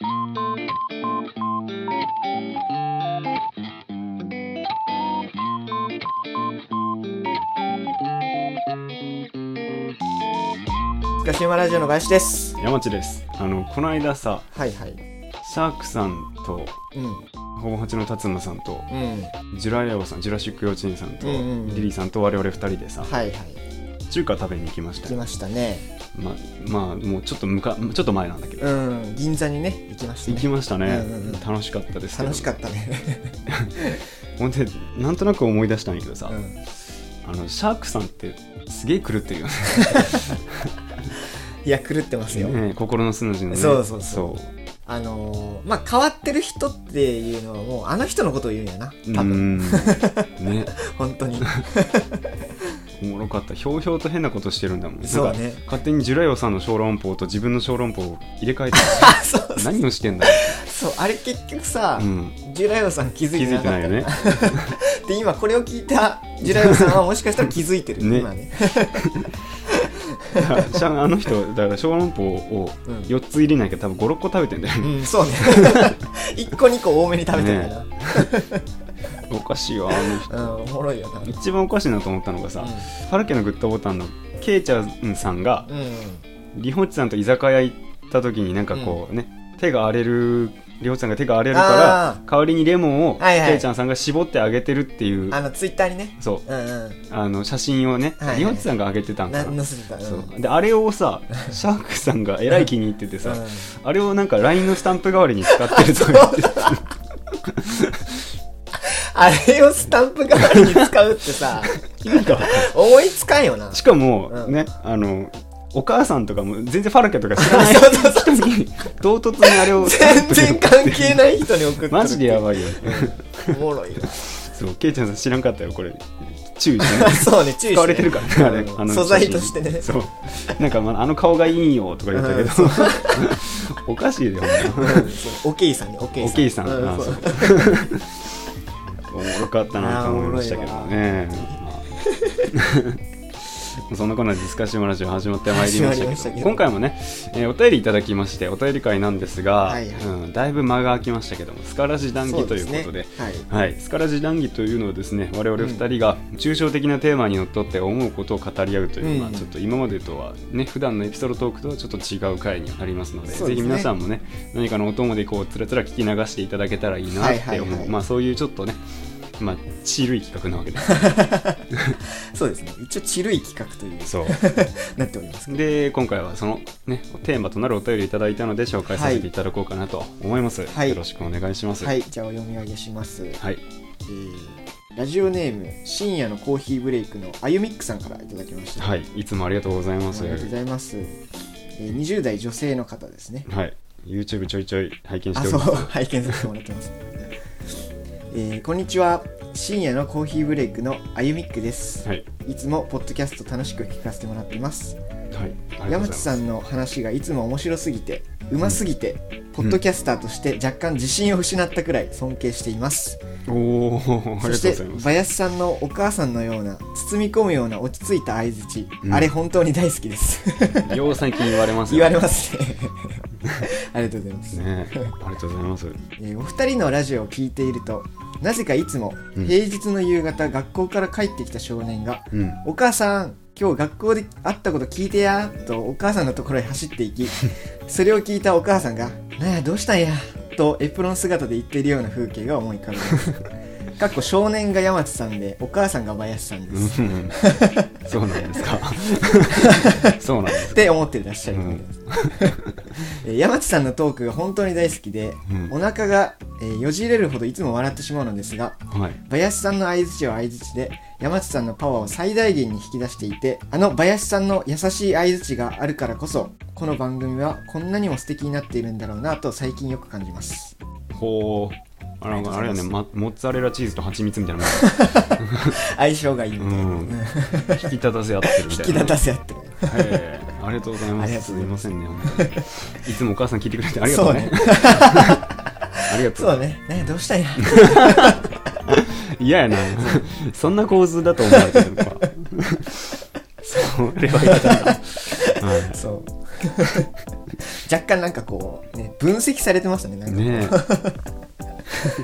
ガシウマラジオの林です。山地です。あのこの間さはいはい。シャークさんとうん。ほぼ八の達馬さんとうん。ジュラヤオさんジュラシック幼稚園さんと、うんうんうん。リリーさんと我々二人でさ、はいはい。中華食べに行きました。よ来ましたねままあもうちょっとむかちょっと前なんだけど、うん銀座にね行きましたね。行きましたね、うんうんうん。楽しかったです楽しかったね。ほんでなんとなく思い出したんやけどさ、うん。あのシャークさんってすげえ狂ってるよね。いや狂ってますよ、ね心の素の字のねそうそう。そう。あのーまあ変わってる人っていうのはもうあの人のことを言うんやなう多分。ん。ね。本当におもろかった。ひょうひょうと変なことしてるんだもん。そうね。勝手にジュラヨさんの小籠包と自分の小籠包を入れ替えて。あそう。何をしてんだ？よ、そうあれ結局さ、うん、ジュラヨさん気づいてないかった。てないよね。で今これを聞いたジュラヨさんはもしかしたら気づいてる、ね。今ね。あの人だから小籠包をうん。4つ入れなきゃ多分56個食べてんだよね、うんそうね。1個2個多めに食べてるかな、おかしいわあの人。うんおもろいよな。一番おかしいなと思ったのがさ、うファルケのグッドボタンのケイちゃんさんがん、うん。リホッチさんと居酒屋行った時になんかこうね、手が荒れるリホッチさんが手が荒れるからあ代わりにレモンをはいちゃんさんが絞ってあげてるっていう、あのツイッターにね。そう。うんうん。あの写真をね、はいはい。リホッチさんが上げてたん、そう。であれをさシャークさんがえらい気に入っててさ、うん。あれをなんか LINE のスタンプ代わりに使ってるとか言って あれをスタンプ代わりに使うってさ 思いつかんよな。しかも、うん。ねあのお母さんとかも全然ファルケとか知らない。人に唐突にあれを全然関係ない人に送って。るマジでやばいよ、おもろいよそうケイちゃんさん知らんかったよこれ。注意してね そうね注意して。使われてるからねあれ。うん。あの素材としてね。そう。なんか、まあ、あの顔がいいよとか言ったけど、うん おかしいようんそう。おけいさんねおけいさん。おけいさん。うそうおもろかったなと思いましたけどね。まあ。そんなこんなディスカッションラジオ始まってまいりましたけど。今回もね、えーお便りいただきましてお便り会なんですが、はいはい。うん、だいぶ間が空きましたけどもスカラジ談義ということで。ね。はい。はい、スカラジ談義というのはですね我々2人が抽象的なテーマにのっとって思うことを語り合うという、うん。まあ、ちょっと今までとはね普段のエピソードトークとはちょっと違う回になりますのでね。ぜひ皆さんもね何かのお供でこうつらつら聞き流していただけたらいいなって思う、はいはいはい。まあそういうちょっとねまあちるい企画なわけで。す そうですね。一応ちるい企画というそう。なっておりますで今回はそのねテーマとなるお便りいただいたので紹介させていただこうかなと思います、はい。よろしくお願いします。はい。じゃあお読み上げします。はい。えーラジオネーム深夜のコーヒーブレイクのあゆみっくさんからいただきました、はい。いつもありがとうございます。ありがとうございます、えー20代女性の方ですね。はい。YouTube ちょいちょい拝見しております。拝見させてもらってます、えーこんにちは。深夜のコーヒーブレイクのあゆみっくです、はい。いつもポッドキャスト楽しく聞かせてもらっています。はい。い山ます。地さんの話がいつも面白すぎてうますぎて、ポッドキャスターとして若干自信を失ったくらい尊敬しています、おおそして林さんのお母さんのような包み込むような落ち着いた相づち、うん。あれ本当に大好きです。よう最近言われますよ。言われますね。ありがとうございます、ねありがとうございます。えーお二人のラジオを聞いているとなぜかいつもうん。平日の夕方、学校から帰ってきた少年がうん「お母さん今日学校で会ったこと聞いてや」とお母さんのところへ走っていき それを聞いたお母さんが「なあどうしたんや」とエプロン姿で言っているような風景が思い浮かびます。かっこ少年が山地さんでお母さんが林さんです、っうん。そうなんですか。そうなんですか。て思ってらっしゃるわけです、えー山地さんのトークが本当に大好きで、うん。お腹が、えーよじれるほどいつも笑ってしまうのですがはい。林さんの相づちは相づちで山地さんのパワーを最大限に引き出していてあの林さんの優しい相づちがあるからこそこの番組はこんなにも素敵になっているんだろうなと最近よく感じます。ほう。あなんかあれやね、ま、モッツァレラチーズと蜂蜜みたいな 相性がいいみたいな、うん。引き立たせ合ってるみたいな。引き立たせ合ってる。へえ。ありがとうございます。すいます。みませんね。いつもお母さん聞いてくれてありがとうね。そう ありがとう。そうね。ねどうしたんや 嫌やな。そんな構図だと思われてるのか それは嫌だな、はい、そう。若干なんかこう、ね、分析されてましたねなんかね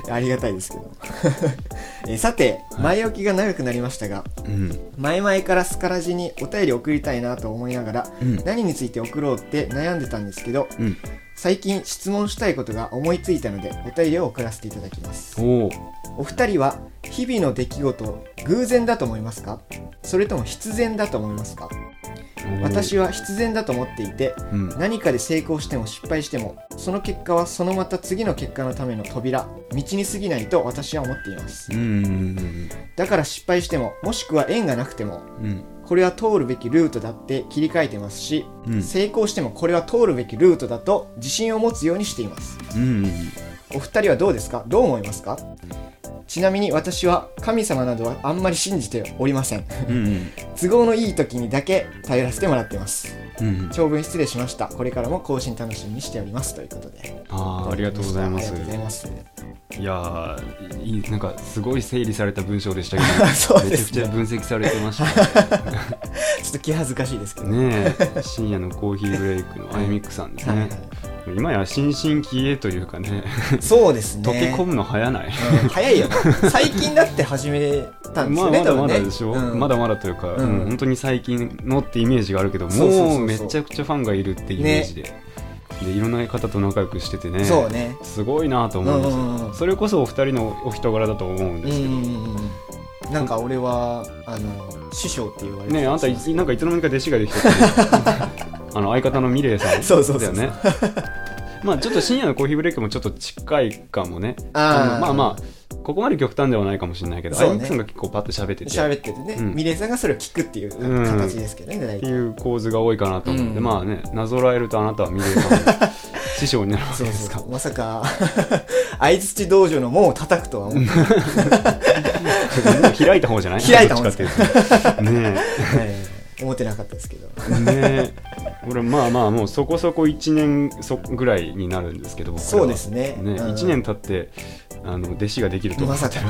ありがたいですけど。えーさて前置きが長くなりましたがえうん。前々からスカラジにお便り送りたいなと思いながら、うん。何について送ろうって悩んでたんですけどうん最近質問したいことが思いついたのでお便りを送らせていただきます。おお。お二人は日々の出来事偶然だと思いますか？それとも必然だと思いますか？私は必然だと思っていてうん。何かで成功しても失敗してもその結果はそのまた次の結果のための扉道に過ぎないと私は思っています。だから失敗してももしくは縁がなくてもうんこれは通るべきルートだって切り替えてますし、うん。成功してもこれは通るべきルートだと自信を持つようにしています。うんうんお二人はどうですか？どう思いますか？ちなみに私は神様などはあんまり信じておりません。うんうん。都合のいい時にだけ頼らせてもらってます。うん長文失礼しました。これからも更新楽しみにしておりますということで。ああありがとうございます。ありがとうございます。いやーいいなんかすごい整理された文章でしたけど めちゃくちゃ分析されてました ちょっと気恥ずかしいですけど。ねえ深夜のコーヒーブレイクのアイミックさんですね。はいはい今や新進気鋭というかね。そうですね。溶け込むの早ない。うん早いよね。最近だって始めたんですまあよねまだまだ多分ねでしょ、うんまだまだというか、うん。うん本当に最近のってイメージがあるけどもうめちゃくちゃファンがいるってイメージで、でいろんな方と仲良くしててね。そうね。すごいなと思うんですよ、うんうんうん。それこそお二人のお人柄だと思うんうんですけど、うんうんなんか俺はあの師匠って言われてねえあんたいなんかいつの間にか弟子ができてて あの相方のミレイさん。そうそうだよね。まあちょっと深夜のコーヒーブレイクもちょっと近いかもね。あまあまあここまで極端ではないかもしれないけど、そうね。アイさんが結構パッと喋ってて。喋っててね、うん。ミレイさんがそれを聞くっていううん。形ですけどね、大体。っていう構図が多いかなと思って、うん。まあねなぞらえるとあなたはミレイさんの師匠になるわけそうですか まさか相槌道場の門を叩くとは思ってなかっ開いた方じゃない？開いた方どっちかっていうとね。た、ええ思ってなかったですけど。えね。え俺まあまあもうそこそこ1年そぐらいになるんですけどそうですね。ね、うん。1年経ってあの弟子ができると。はまさか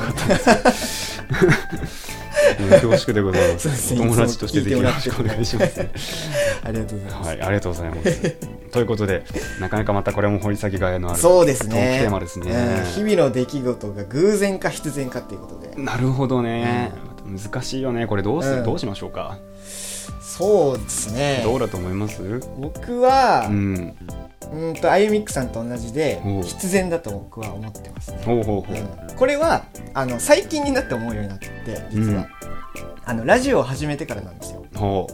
うん恐縮でございます。ね。友達としてぜひよろしくお願いします。ありがとうございます、はいありがとうございます。ということでなかなかまたこれも掘り下げがいのあるそうですね。クテーマですね。うん。日々の出来事が偶然か必然かっていうことで。なるほどね、難しいよね。これどうす、うん。どうしましょうか、そうですね。どうだと思います？僕はううんんとあゆみっくさんと同じで必然だと僕は思ってますね。ほうほうほう、うん。これはあの最近になって思うようになって実は、あのラジオを始めてからなんですよ。ほ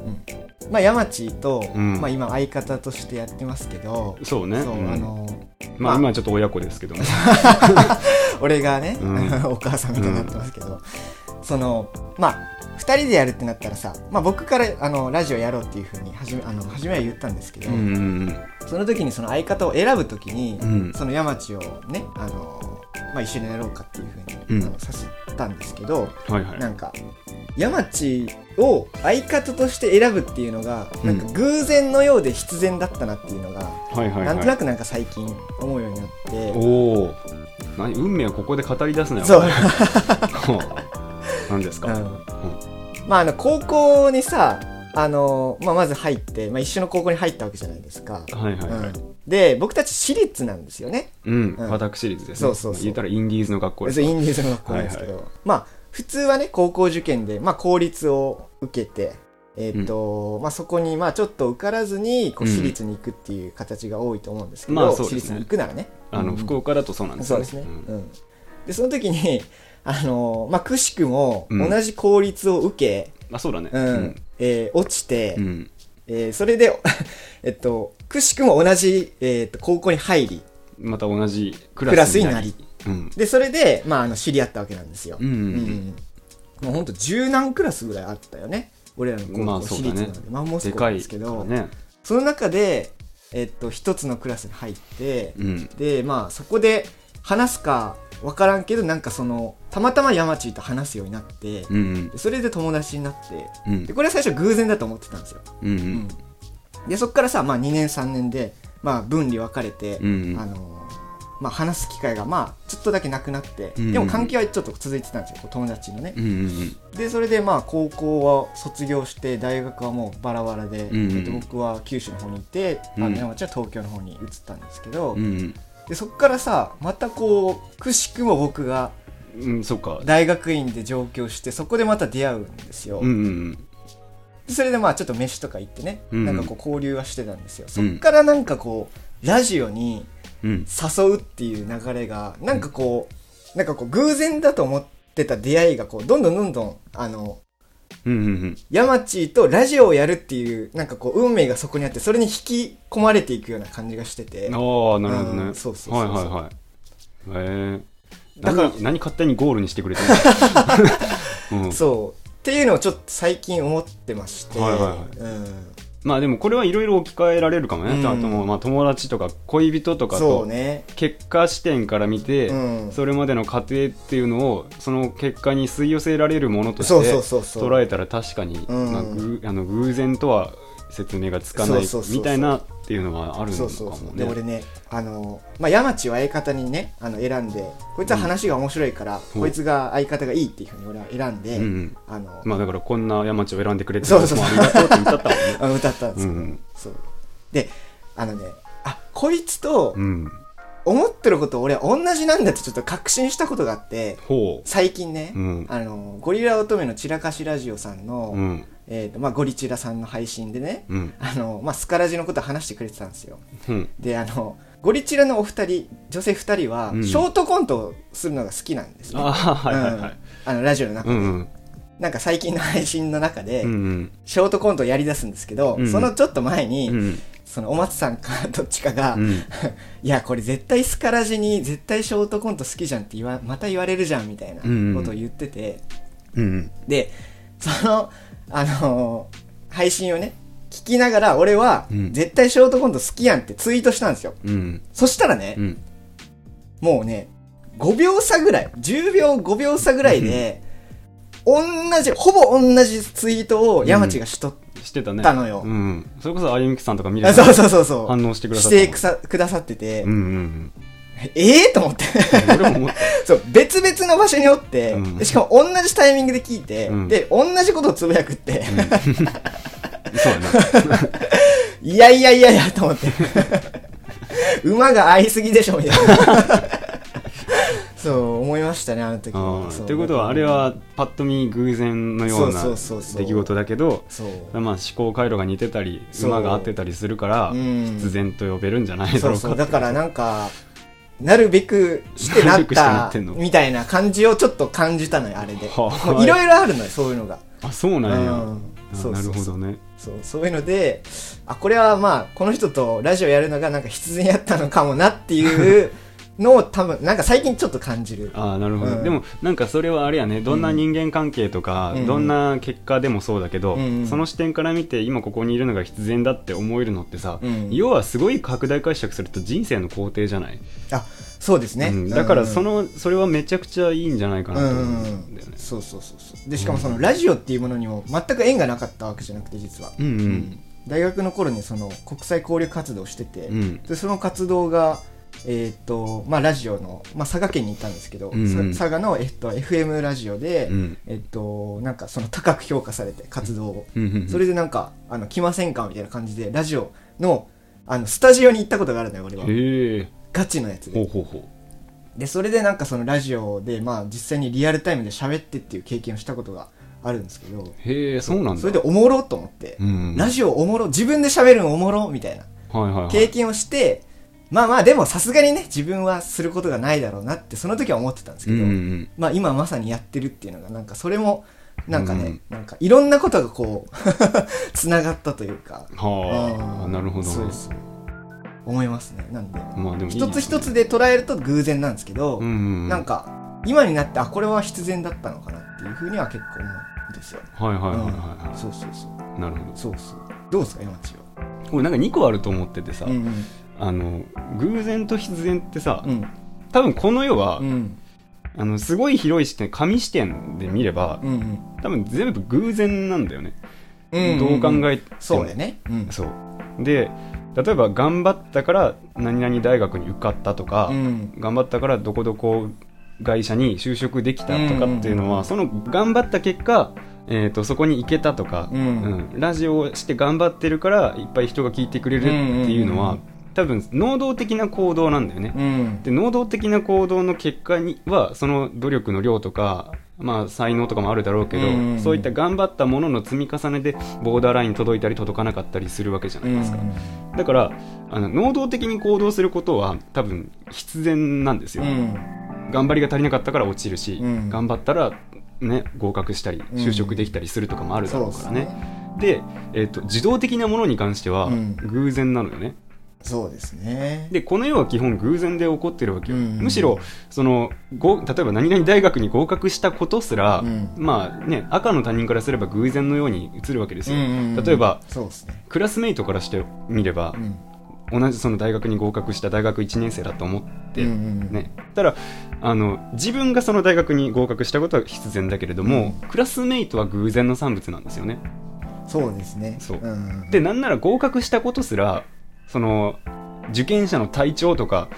まあ山地と、うん。まあ、今相方としてやってますけどうそうね。そう、うん。あのまあ、まあ。今はちょっと親子ですけども 俺がね、うん。お母さんみたいになってますけど、そのまあ2人でやるってなったらさ、まあ、僕からあのラジオやろうっていうふうに初めあの初めは言ったんですけど、うんうんその時にその相方を選ぶ時に、うん。その山地をねあの、まあ、一緒にやろうかっていうふうに、うん。あのさせたんですけどうんはいはい。なんか山地を相方として選ぶっていうのが、なんか偶然のようで必然だったなっていうのが、はいはいはい。なんとなくなんか最近思うようになって。おお何？運命はここで語り出すなよ。そう 何ですか、うん。まああの高校にさあの、まあ、まず入って、まあ、一緒の高校に入ったわけじゃないですか、はいはいはい、うん。で僕たち私立なんですよね。うん、うん。私立ですね。そうそうそう。言ったらインディーズの学校ですインディーズの学校なんですけど、まあ普通はね高校受験で、まあ、公立を受けてえーっとまあ、そこにまあちょっと受からずにこううん。私立に行くっていう形が多いと思うんですけど、まあね私立に行くならねあの、うん福岡だとそうなんですよそうですね、うんうんでその時にあのまあくしくもうん。同じ公立を受け、あそうだね。うん。えー落ちて、うん。えーそれで、えっと、くしくも同じ、えーっと高校に入り、また同じククラスになり、うん。で、それで、まあ、あの、知り合ったわけなんですよ。うんうんうん。もうほんと十何クラスぐらいあったよね。俺らの高校、私立なので。マンモス校ですけど、ね。その中で、えっと、一つのクラスに入って、うん。で、まあ、そこで話すか分からんけど、なんかその、たまたま山地と話すようになって、うんうん。でそれで友達になって、うん。でこれは最初偶然だと思ってたんですよ。うんううん。んでそこからさ、まあ、2年3年で、まあ、分離分かれて、うんうん。あのまあ、話す機会がまあちょっとだけなくなって、うんでも関係はちょっと続いてたんですよ友達のね。うんうんでそれでまあ高校は卒業して大学はもうバラバラで、うんうんえっと、僕は九州の方にいて、あうん。の山町は東京の方に移ったんですけど、うんうんでそっからさまたこうくしくも僕がうんうんそっか。大学院で上京してそこでまた出会うんですよ、うんうんでそれでまあちょっと飯とか行ってね、うんなんかこう交流はしてたんですよ。そっからなんかこうラジオにうん。誘うっていう流れがなんかこうなんかこう偶然だと思ってた出会いがこうどんどんどんどんあのうんうん山地とラジオをやるっていうなんかこう運命がそこにあってそれに引き込まれていくような感じがしてて。うんああなるほどね。うんそうそうそうはいはいはい。へえだから何何勝手にゴールにしてくれてるの？うん。そう。っていうのをちょっと最近思ってまして、はいはいはい。うん、まあでもこれはいろいろ置き換えられるかもね、うん。あともうまあ友達とか恋人とかと結果視点から見て、うん。それまでの過程っていうのをその結果に吸い寄せられるものとして捉えたら確かに、うん。まあ、ぐあの偶然とは説明がつかないみたいなっていうのはあるのかそうそうそう。でもね。俺ねあの、まあ、山地を相方にねあの選んでこいつは話が面白いから、うん。こいつが相方がいいっていうふうに俺は選んで、うんうん。あの、まあだからこんな山地を選んでくれてそうそうもありがとうって言ったもんね。あ 歌ったんですけど、うん。そう。であのねあこいつとうん、思ってること俺は同じなんだってちょっと確信したことがあってほ最近ね、う。うん。あのゴリラ乙女の散らかしラジオさんの、うん。えーとまあ、ゴリチラさんの配信でね、うん。あのまあ、スカラジのこと話してくれてたんですようん。であのゴリチラのお二人女性二人は、うんショートコントをするのが好きなんですね。あのラジオの中で、うんうん。なんか最近の配信の中で。ショートコントをやり出すんですけど、うんそのちょっと前に、うんそのお松さんかどっちかが、うん。いやこれ絶対スカラジに絶対ショートコント好きじゃんって言わまた言われるじゃんみたいなことを言ってて、うん。でそのあのー配信をね聞きながら俺は、うん絶対ショートコント好きやんってツイートしたんですようん。そしたらね、うん。もうね5秒差ぐらい10秒5秒差ぐらいで、同じほぼ同じツイートを山地がしとっしてたね。たのよ。うん。それこそあゆみきさんとか見れあ、たそうそうそうそう。反応してくださしった。てくさくださってて、うんうんええと思って。うん。俺も思った。そう別々の場所におって、うん。でしかも同じタイミングで聞いて、うん。で同じことをつぶやくって、そうやな。いやいやいやいやと思って。馬が合いすぎでしょみたいなそう思いましたねあの時ということはあれはパッと見偶然のようなそうそうそうそう。出来事だけどそう。まあ思考回路が似てたりそう。馬が合ってたりするからうん。必然と呼べるんじゃないだそうろうかそうだからなんかなるべくしてなったみたいな感じをちょっと感じたのよあれで。い。ろいろあるのよそういうのが。あそうなんや。うん。なるほどね。そうそういうのであこれはまあこの人とラジオやるのがなんか必然やったのかもなっていうのを多分なんか最近ちょっと感じる。ああなるほど、うん。でもなんかそれはあれやね。どんな人間関係とか、うん。どんな結果でもそうだけど、うん。その視点から見て今ここにいるのが必然だって思えるのってさ、うん。要はすごい拡大解釈すると人生の肯定じゃない、あそうですね、うん。だからそののそれはめちゃくちゃいいんじゃないかなと思うんだよね、そうそうそうそう。でしかもそのラジオっていうものにも全く縁がなかったわけじゃなくて実は、うん大学の頃にその国際交流活動をしてて、うん。でその活動がえーっとまあ、ラジオの、まあ、佐賀県に行ったんですけど、うん佐賀の、えっと、FM ラジオで、うん。えっと、なんかその高く評価されて活動を、うんそれでなんかあの来ませんかみたいな感じでラジオのあのスタジオに行ったことがあるのよ俺は。ガチのやつで。ほうほうほでそれでなんかそのラジオでまあ実際にリアルタイムで喋ってっていう経験をしたことがあるんですけどうへえそうなんだ。それでおもろと思って、うん。ラジオおもろ自分で喋るのおもろみたいな。はいはいはい。経験をして、まあまあでもさすがにね自分はすることがないだろうなってその時は思ってたんですけど、うんうんまあ今まさにやってるっていうのがなんかそれもなんかね、うんなんかいろんなことがこう つながったというかはあうん。なるほど。ねそうそう。思いますね。なんでまあでもいい一つ一つで捉えると偶然なんですけど、うんうんなんか今になってあこれは必然だったのかなっていうふうには結構思うんですよ、はいはいはいはいうん。はそうそうそう。いなるほど。そうそう。どうですか山地は？俺なんか2個あると思っててさ、うんうんあの偶然と必然ってさ、うん。多分この世は、うん。あのすごい広い視点紙視点で見れば、うんうん。多分全部偶然なんだよね、うんどう考えても。そうね。うん。そう。で例えば頑張ったから何々大学に受かったとか、うん。頑張ったからどこどこ会社に就職できたとかっていうのは、うんその頑張った結果、えー、とそこに行けたとか、うん。うん。ラジオをして頑張ってるからいっぱい人が聞いてくれるっていうのは、うんうん多分能動的な行動なんだよね。うん。で能動的な行動の結果にはその努力の量とか、まあ、才能とかもあるだろうけど、うん。そういった頑張ったものの積み重ねでボーダーライン届いたり届かなかったりするわけじゃないですか、だからあの能動的に行動することは多分必然なんですよ、うん。頑張りが足りなかったから落ちるし、うん。頑張ったら、ね、合格したりうん。就職できたりするとかもあるだろうからね,、ね。で、えー、と自動的なものに関してはうん。偶然なのよね、そうですね。でこの世は基本偶然で起こってるわけよ、うん。むしろそのご例えば何々大学に合格したことすら、うん。まあね赤の他人からすれば偶然のように映るわけですよ、うんうんうん例えばそうですね。クラスメイトからしてみればう、ん。同じその大学に合格した大学1年生だと思って、うんうんね、ただあの自分がその大学に合格したことは必然だけれども、クラスメイトは偶然の産物なんですよね。そうですね。そう。うん。でなんなら合格したことすらその受験者の体調とか、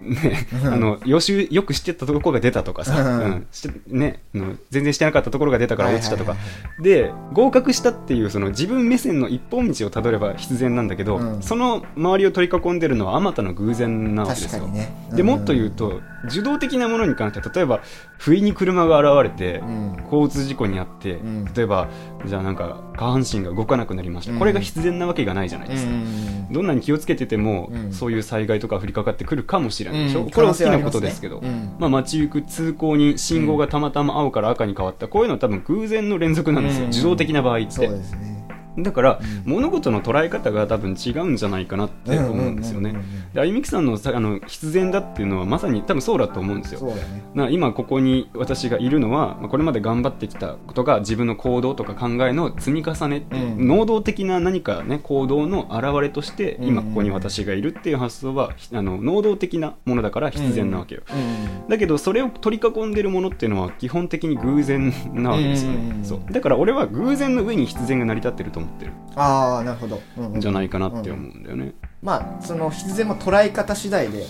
ね、うん。あの予習よくしてたところが出たとかさ、うん。ね、全然してなかったところが出たから落ちたとか、で合格したっていうその自分目線の一本道をたどれば必然なんだけど、うん。その周りを取り囲んでるのはあまたの偶然なわけですよ。確かにね。でもっと言うと受動的なものに関しては例えば不意に車が現れて、うん。交通事故にあって、うん。例えばじゃあなんか下半身が動かなくなりました、うん。これが必然なわけがないじゃないですか、うん。どんなに気をつけてても、うん。そういう災害とか降りかかってくるかもしれないでしょ、うん。これは大きなことですけど、うん。まあ、街行く通行に信号がたまたま青から赤に変わった。こういうのは多分偶然の連続なんですよ、うん。受動的な場合っそうてですねだから、うん。物事の捉え方が多分違うんじゃないかなって思うんですよね。あゆみきさんのさあの必然だっていうのはまさに多分そうだと思うんですよ。ね。な今ここに私がいるのはまあこれまで頑張ってきたことが自分の行動とか考えの積み重ねう、うん。能動的な何かね行動の表れとしてうん。今ここに私がいるっていう発想はひあの能動的なものだから必然なわけよ、うん。だけどそれを取り囲んでるものっていうのは基本的に偶然なわけですよね、うん。そうだから俺は偶然の上に必然が成り立ってると思ってる。ああなるほど。うんうん。んじゃないかなって思うんだよね、まあその必然も捉え方次第で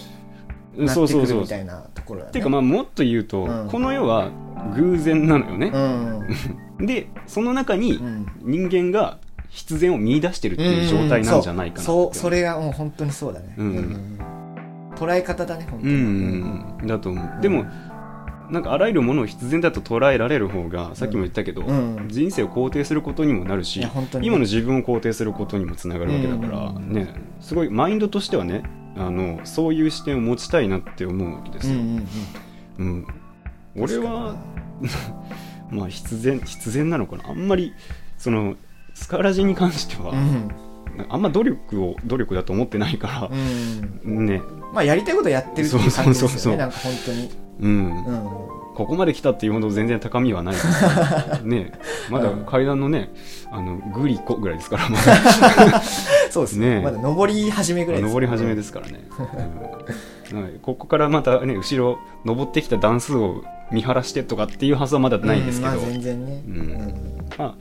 うんなってくるみたいなところだね。っていうかまあもっと言うと、うん。この世は偶然なのよね。う、ん。でその中にうん。人間が必然を見出してるっていう状態なんじゃないかなってそう。そうそれがもう本当にそうだね。うん。ん。捉え方だね本当うにん、だと思う。でもなんかあらゆるものを必然だと捉えられる方がさっきも言ったけど、うん。人生を肯定することにもなるし今の自分を肯定することにもつながるわけだから、うん。ね。すごいマインドとしてはねあのそういう視点を持ちたいなって思うわけですよ、うん俺は まあ必然必然なのかな。あんまりそのスカラジに関しては、あんま努力を努力だと思ってないかうん。ら、ね。まあやりたいことやってるっていう感じですよねなんか本当にうん、うん。ここまで来たっていうほど全然高みはない。で すね。まだ階段のねあのグリコぐらいですからまだ。そうですね。ね。まだ登り始めぐらいです。登り始めですからね、うん。はい。ここからまたね後ろ登ってきた段数を見晴らしてとかっていう発想はまだないですけど、うんまあ全然ね。うん。まあ、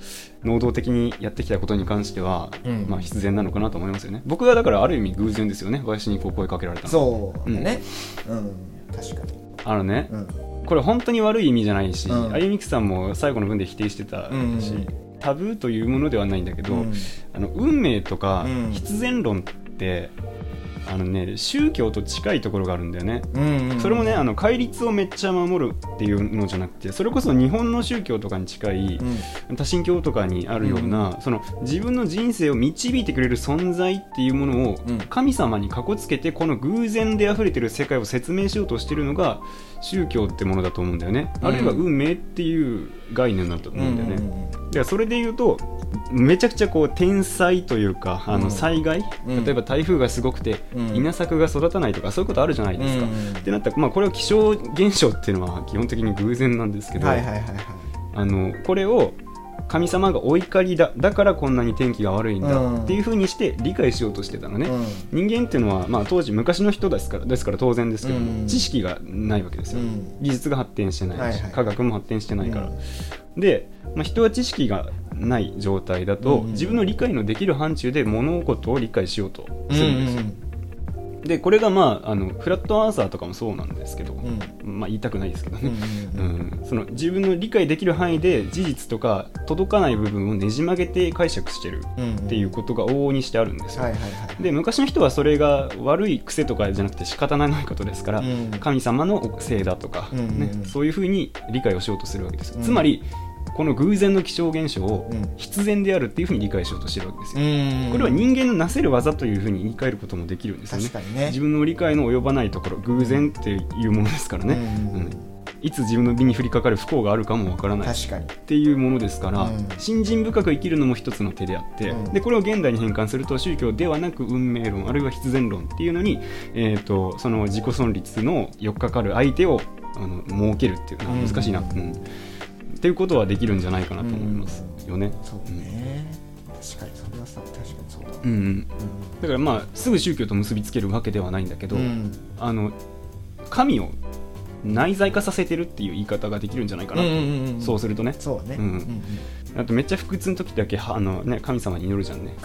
能動的にやってきたことに関しては、うんまあ、必然なのかなと思いますよね。僕はだからある意味偶然ですよね。林にこう声かけられたの。そうだね。うん。確かにあのね、うん。これ本当に悪い意味じゃないし、うん。あゆみきさんも最後の文で否定してたし、うんタブーというものではないんだけど、うん。あの運命とかうん。必然論って、あのね宗教と近いところがあるんだよね。うんうんそれもねあの戒律をめっちゃ守るっていうのじゃなくてそれこそ日本の宗教とかに近い、うん。多神教とかにあるような、その自分の人生を導いてくれる存在っていうものをうん。神様にかこつけてこの偶然で溢れてる世界を説明しようとしてるのが宗教ってものだと思うんだよね、うん。あるいは運命っていう概念だと思うんだよね、うんでそれで言うとめちゃくちゃこう天災というかあうん。の災害、うん。例えば台風がすごくて、うん。稲作が育たないとかそういうことあるじゃないですか、うん。ってなったら、まあ、これは気象現象っていうのは基本的に偶然なんですけど、はいはいはいはい。あのこれを神様がお怒りだだからこんなに天気が悪いんだうん。っていうふうにして理解しようとしてたのね、うん。人間っていうのは、まあ、当時昔の人ですからですから当然ですけど、うん。知識がないわけですよ、うん。技術が発展してないし、はいはい。科学も発展してないから、で、まあ、人は知識がない状態だと、自分の理解のできる範疇で物事を理解しようとするんですよ、でこれがまああのフラットアーサーとかもそうなんですけど、うん。まあ言いたくないですけどね、自分の理解できる範囲で事実とか届かない部分をねじ曲げて解釈してるうんっていうことが往々にしてあるんですよ、で昔の人はそれが悪い癖とかじゃなくて仕方ないことですから、うん。神様のせいだとか、ね、そういうふうに理解をしようとするわけです、うん。つまりこの偶然の気象現象をうん。必然であるっていうふうに理解しようとしてるわけですよ、うん。これは人間のなせる技というふうに言い換えることもできるんですよね。ね。自分の理解の及ばないところ偶然っていうものですからね、うん。うん。いつ自分の身に降りかかる不幸があるかもわからない確かに。っていうものですから、うん。信心深く生きるのも一つの手であって、うん。でこれを現代に変換すると宗教ではなく運命論あるいは必然論っていうのに、えー、とその自己存立のよっかかる相手をあの設けるっていうのはうん難しいな、うんっていうことはできるんじゃないかなと思います。よね。そうね。確かにそれはさ確かにそうだうんうん、だからまあすぐ宗教と結びつけるわけではないんだけど、うん。あの神を内在化させてるっていう言い方ができるんじゃないかな、そうするとね。そうね。うん。うんあとめっちゃ腹痛の時だけはあの、ね、神様に祈るじゃんね。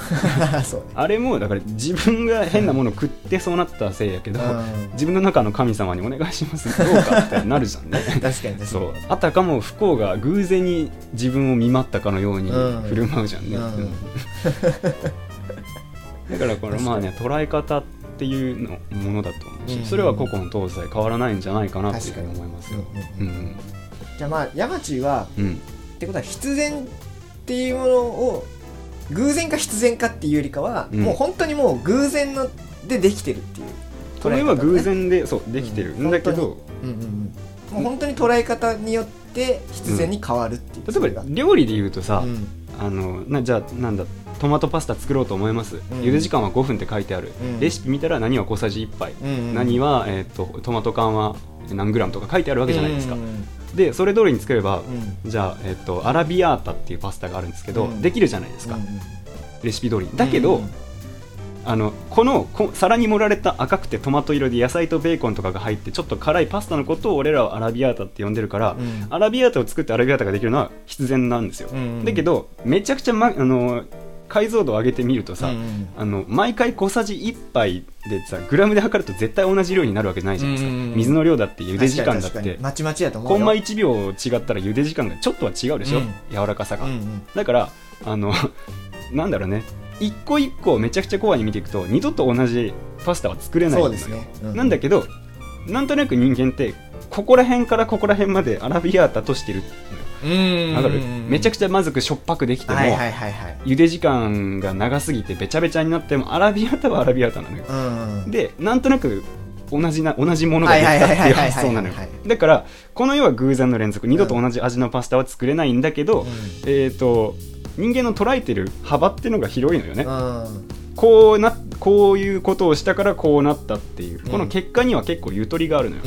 う んそうね。あれもだから自分が変なもの食ってそうなったせいやけど、うん。自分の中の神様にお願いしますどうかってなるじゃんね。確かに確かに。そう。あたかも不幸が偶然に自分を見舞ったかのようにうん。振る舞うじゃんね、うん。うん。だからこれまあね捉え方っていうのものだと思うし、うん。それは個々の東西変わらないんじゃないかなっていうふうに思いますよ。ううんん。じゃあまあ山地はうん。ってことは必然っていうものを偶然か必然かっていうよりかは、うん。もう本当にもう偶然のでできてるっていうこれは偶然でそうできてる。うん。んだけど、うんうんうん。もう本当に捉え方によって必然に変わるっていう、例えば料理で言うとさ、うんあのなじゃあなんだトマトパスタ作ろうと思います、ん。茹で時間は5分って書いてある、うん。レシピ見たら何は小さじ1杯、うんうん何は、えー、とトマト缶は何グラムとか書いてあるわけじゃないですか、うんうんでそれ通りに作れば、うん。じゃあ、えー、とアラビアータっていうパスタがあるんですけど、うん。できるじゃないですか、うんレシピ通り。にだけど、うんあのこのこ皿に盛られた赤くてトマト色で野菜とベーコンとかが入ってちょっと辛いパスタのことを俺らはアラビアータって呼んでるから、うん。アラビアータを作ってアラビアータができるのは必然なんですよ、うんうんだけどめちゃくちゃ、ま、あの解像度を上げてみるとさ、うんうん。あの毎回小さじ1杯でさグラムで測ると絶対同じ量になるわけないじゃないですか、うんうんうん。水の量だって茹で時間だって。にまちまちやと思うよ。コンマ1秒違ったら茹で時間がちょっとは違うでしょ、うん。柔らかさが、うんうん。だからあのなんだろうね一個一個めちゃくちゃコアに見ていくと二度と同じパスタは作れないのよ。そうですね、うなんだけどなんとなく人間ってここら辺からここら辺までアラビアータとしてるのようん。わかる。めちゃくくちゃまずくしょっぱくできても、はいはいはいはい。茹で時間が長すぎてべちゃべちゃになってもアラビアータはアラビアータなのよ。うんでなんとなく同じな同じものができたっていう発想なのよ。だからこの世は偶然の連続。二度と同じ味のパスタは作れないんだけど、えっ、と人間の捉えてる幅っていうのが広いのよね、うん。こうなこういうことをしたからこうなったっていう。うん。この結果には結構ゆとりがあるのよ、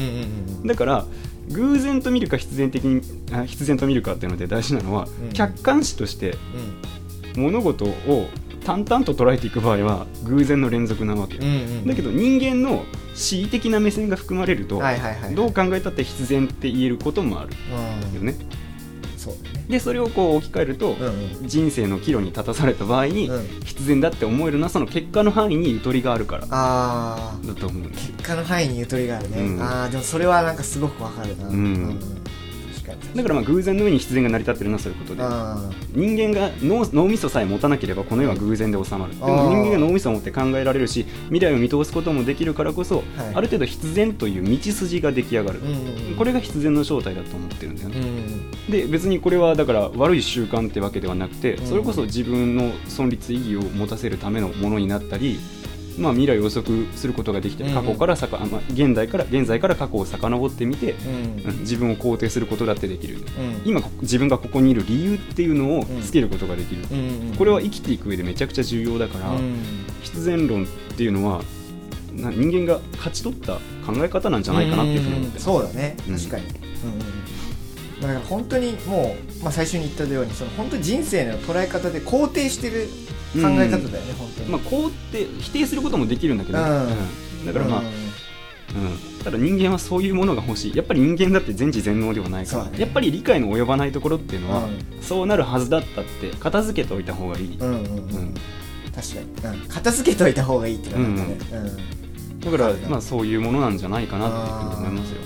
だから偶然と見るか必然的にあ必然と見るかっていうので大事なのは、うん。客観視としてうん。物事を淡々と捉えていく場合は偶然の連続なわけだけど人間の恣意的な目線が含まれると、どう考えたって必然って言えることもあるうん。よねでそれをこう置き換えると、うんうん。人生の岐路に立たされた場合に、うん。必然だって思えるのはその結果の範囲にゆとりがあるから。だと思う結果の範囲にゆとりがあるね、うん。ああでもそれはなんかすごくわかるな、うんだからまあ偶然の上に必然が成り立ってるのはそういうことで。あ人間が脳脳みそさえ持たなければこの世は偶然で収まる。でも人間が脳みそを持って考えられるし未来を見通すこともできるからこそ、はい。ある程度必然という道筋が出来上がる、うんうんうん。これが必然の正体だと思ってるんだよね、うん。で別にこれはだから悪い習慣ってわけではなくて、うん。それこそ自分の存立意義を持たせるためのものになったり、まあ、未来を予測することができてうん過去からさか、まあ、現代から現在から過去を遡ってみて、うん。うん自分を肯定することだってできる。うん。今こ自分がここにいる理由っていうのをうん。つけることができる、うんうんこれは生きていく上でめちゃくちゃ重要だから、うん。必然論っていうのはな人間が勝ち取った考え方なんじゃないかなっていうふうに思ってます。そうだね。うん。確かに、うんだから本当にもう、まあ、最初に言ったようにその本当に人生の捉え方で肯定してる考え方だよね、本当に、まあ、こうって否定することもできるんだけど、だからまあ、うん。うん、ただ人間はそういうものが欲しい。やっぱり人間だって全知全能ではないから、ね。やっぱり理解の及ばないところっていうのは、うん。そうなるはずだったって片付けておいた方がいい、うんうんうん、うん。確かに、うん、片付けといた方がいいって感じだね。うん、だからまあそういうものなんじゃないかなって思いますよ、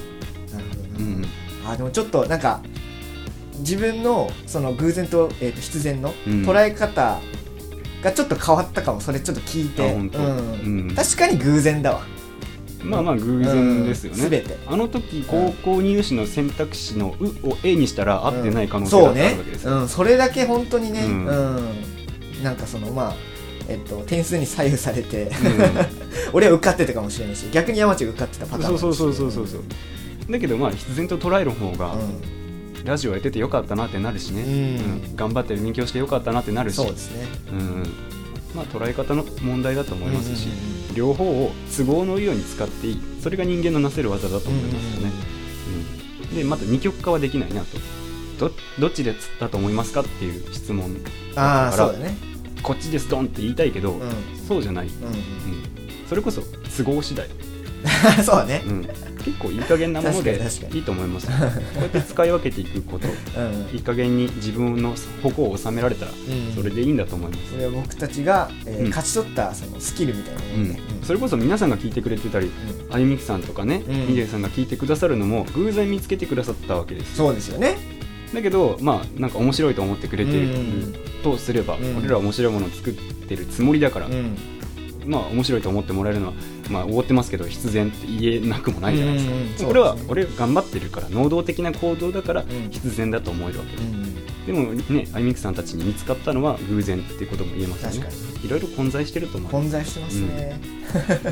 なるほどな、うん。あでもちょっとなんか自分のその偶然と,、えー、と必然のうん。捉え方がちょっと変わったかもそれちょっと聞いて、うん。うん。確かに偶然だわ。まあまあ偶然ですよね、うん。あの時高校入試の選択肢の「う」を「A」にしたら合ってない可能性だってあるわけですよ、うん、それだけ本当にね、ううん。んなんかそのまあえっと、点数に左右されて、俺は受かってたかもしれないし逆に山地が受かってたパターンそうそうそうそうそうそう。だけどまあ必然と捉える方が、うラジオやっててよかったなってなるしね、うん。うん。頑張って勉強してよかったなってなるん、し。そうですね。うん。まあ捉え方の問題だと思いますし、うん両方を都合のいいように使っていい。それが人間のなせる技だと思いますよね、うん。でまた二極化はできないなと。どどっちで釣ったと思いますかっていう質問ああだからそうだね。こっちですドンって言いたいけど、うん。そうじゃない、うんうんそれこそ都合次第、う んそうだね。うん、結構いい加減なものでいいと思います。こうやって使い分けていくことうんいい加減に自分の矛を収められたらうんそれでいいんだと思います、それは僕たちが、えーうん。勝ち取ったそのスキルみたいなもうん。ので、それこそ皆さんが聞いてくれてたりあゆみきさんとかね、うん。みげさんが聞いてくださるのも偶然見つけてくださったわけですそうですよね。だけどまあなんか面白いと思ってくれてるうん。とすれば、うん。俺らは面白いものを作ってるつもりだから、うん。まあ面白いと思ってもらえるのはまあおごってますけど必然って言えなくもないじゃないですか、うんうんうん。これは俺頑張ってるから能動的な行動だからん。必然だと思えるわけでうんす、でもねあゆみきさんたちに見つかったのは偶然っていうことも言えますよね。いろいろ混在してると思う。混在してますね、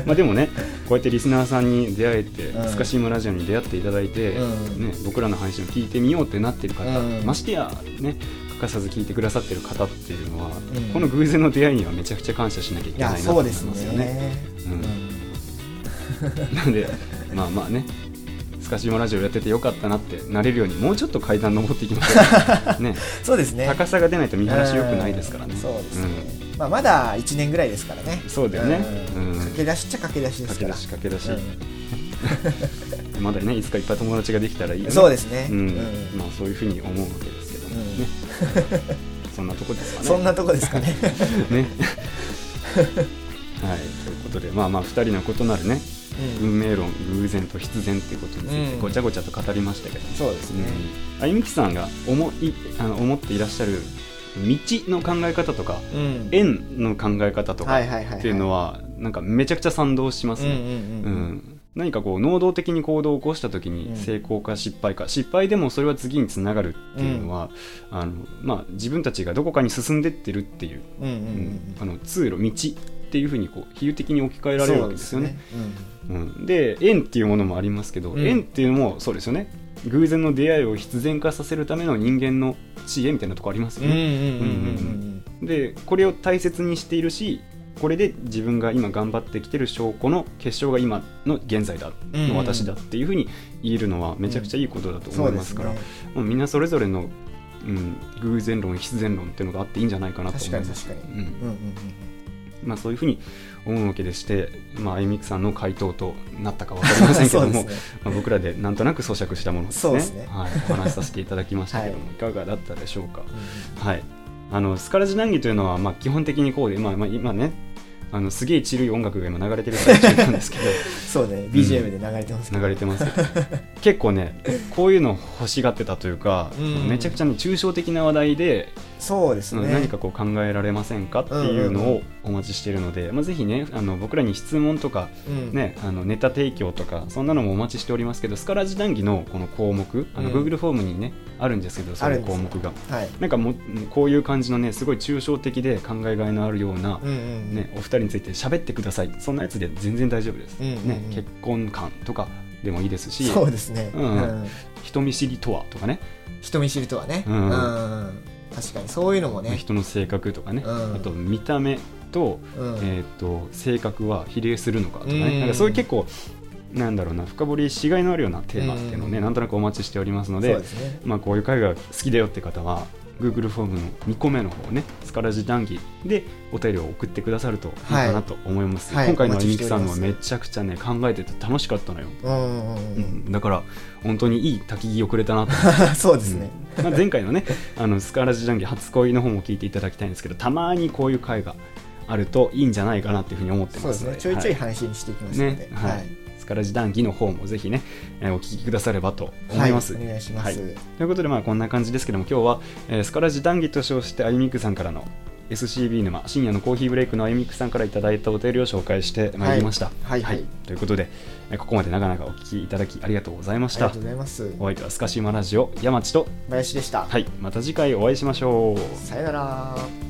まあでもねこうやってリスナーさんに出会えてうん「スカシウムラジオ」に出会っていただいて、うんね、僕らの配信を聞いてみようってなってる方、うんましてやね欠かさず聞いてくださってる方っていうのは、うん。この偶然の出会いにはめちゃくちゃ感謝しなきゃいけないなと思いまそうですすよね。ねうん なのでまあまあねスカシウムラジオやっててよかったなってなれるようにもうちょっと階段登っていきましょう、ね、そうですね。高さが出ないと見晴らしよくないですからね。うんそうですね、まあ、まだ1年ぐらいですからね。そうだよね。うん。うん。駆け出しっちゃ駆け出しですから。駆け出し駆け出し、う まだねいつかいっぱい友達ができたらいいよねんそうですね、うん。うん。まあそういうふうに思うわけですけどもうんね、そんなとこですかね。そんなとこですかね。ね。はい、ということで、まあまあ、2人の異なるね、うん運命論、偶然と必然っていうことについて、うん。ごちゃごちゃと語りましたけど、そうですね、うん。あゆみきさんが思いあの思っていらっしゃる道の考え方とか、うん。縁の考え方とかっていうのは、なんかめちゃくちゃ賛同しますね。うんうんうんうん。何かこう能動的に行動を起こした時にうん。成功か失敗か、失敗でもそれは次につながるっていうのは、あのまあ、自分たちがどこかに進んでってるっていう、あの通路道っていうふうにこう比喩的に置き換えられるわけですよね。うん、で縁っていうものもありますけど、うん。縁っていうのもそうですよね。偶然の出会いを必然化させるための人間の知恵みたいなとこありますようんうんうんね。うんでこれを大切にしているしこれで自分が今頑張ってきてる証拠の結晶が今の現在だうんの私だっていうふうに言えるのはめちゃくちゃいいことだと思いますすから、ねもうみんなそれぞれの、うん、偶然論必然論っていうのがあっていいんじゃないかなと確かに思います。うん確かにうんうんまあ、そういうふうに思うわけでして、まあ、あゆみくさんの回答となったか分かりませんけども、ね。まあ、僕らでなんとなく咀嚼したものですね。ね。はい、お話しさせていただきましたけども、はい。い、かがだったでしょうか？はい、あのスカラジ談義というのは、まあ、基本的にこうで、まあまあ、今ねあのすげえチルい音楽が今流れてる最中なんですけど。そうね。BGM で流れてますけど。流れてますよ結構ねこういうの欲しがってたというか、うん。めちゃくちゃ、ね、抽象的な話題でそうですね。何かこう考えられませんかっていうのをお待ちしているので、まあ、ぜひねあの僕らに質問とか、うん。ね、あのネタ提供とかそんなのもお待ちしておりますけどスカラジ談義のこの項目あのうん。Google フォームにねあるんですけどそういう項目が。はい。なんかもうこういう感じのねすごい抽象的で考えがいのあるような、ね、お二人について喋ってください。そんなやつで全然大丈夫です、ね、結婚観とかでもいいですしそうですね。うん。うん。人見知りとはとかね。人見知りとはね。ううんん確かにそういうのもね。人の性格とかね、うん。あと見た目と,、うん。えー、と性格は比例するのかとかね、うん。なんかそういう結構なんだろうな深掘りしがいのあるようなテーマっていうのをね、うん。なんとなくお待ちしておりますのでね。まあ、こういう会が好きだよって方は Google フォームの2個目の方ねスカラジ談義でお便りを送ってくださるといいかなと思います、はい。今回のみきさんのはめちゃくちゃね考えてて楽しかったのよ、うんうんうんううん。ん、だから本当にいい焚き木をくれたなと。そうですね、まあ、前回のねあのスカラジ談義初恋の方も聞いていただきたいんですけどたまにこういう回があるといいんじゃないかなっていうふうに思ってそうですすまのでね。ちょいちょいは話にしていきますので、ね。はいスカラジ談義の方もぜひね、えーお聞きくださればと思います、はい、お願いします、はいということでまあこんな感じですけども今日は、えースカラジ談義と称してあゆみくさんからの SCB 沼深夜のコーヒーブレイクのあゆみくさんからいただいたお便りを紹介してまいりました、はいはいということで、えーここまで長々お聞きいただきありがとうございましたありがとうございますお相手はスカシウマラジオ山地と林でした、はいまた次回お会いしましょうさよなら